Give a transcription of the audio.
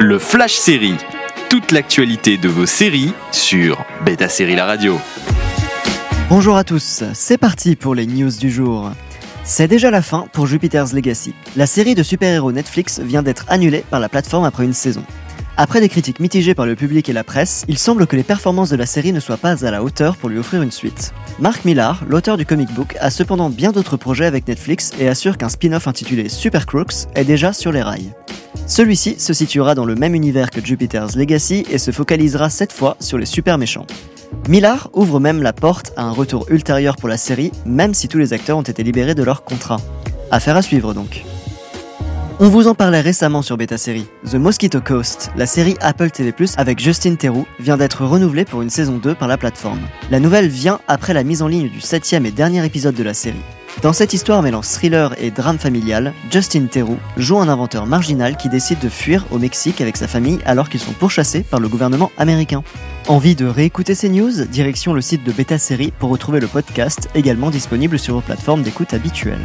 Le Flash Série. Toute l'actualité de vos séries sur Beta Série La Radio. Bonjour à tous, c'est parti pour les news du jour. C'est déjà la fin pour Jupiter's Legacy. La série de super-héros Netflix vient d'être annulée par la plateforme après une saison. Après des critiques mitigées par le public et la presse, il semble que les performances de la série ne soient pas à la hauteur pour lui offrir une suite. Mark Millar, l'auteur du comic book, a cependant bien d'autres projets avec Netflix et assure qu'un spin-off intitulé Super Crooks est déjà sur les rails. Celui-ci se situera dans le même univers que Jupiter's Legacy et se focalisera cette fois sur les super méchants. Millar ouvre même la porte à un retour ultérieur pour la série, même si tous les acteurs ont été libérés de leur contrat. Affaire à suivre donc. On vous en parlait récemment sur Beta Série. The Mosquito Coast, la série Apple TV+, avec Justin Theroux, vient d'être renouvelée pour une saison 2 par la plateforme. La nouvelle vient après la mise en ligne du septième et dernier épisode de la série. Dans cette histoire mêlant thriller et drame familial, Justin Theroux joue un inventeur marginal qui décide de fuir au Mexique avec sa famille alors qu'ils sont pourchassés par le gouvernement américain. Envie de réécouter ces news? Direction le site de Beta Série pour retrouver le podcast également disponible sur vos plateformes d'écoute habituelles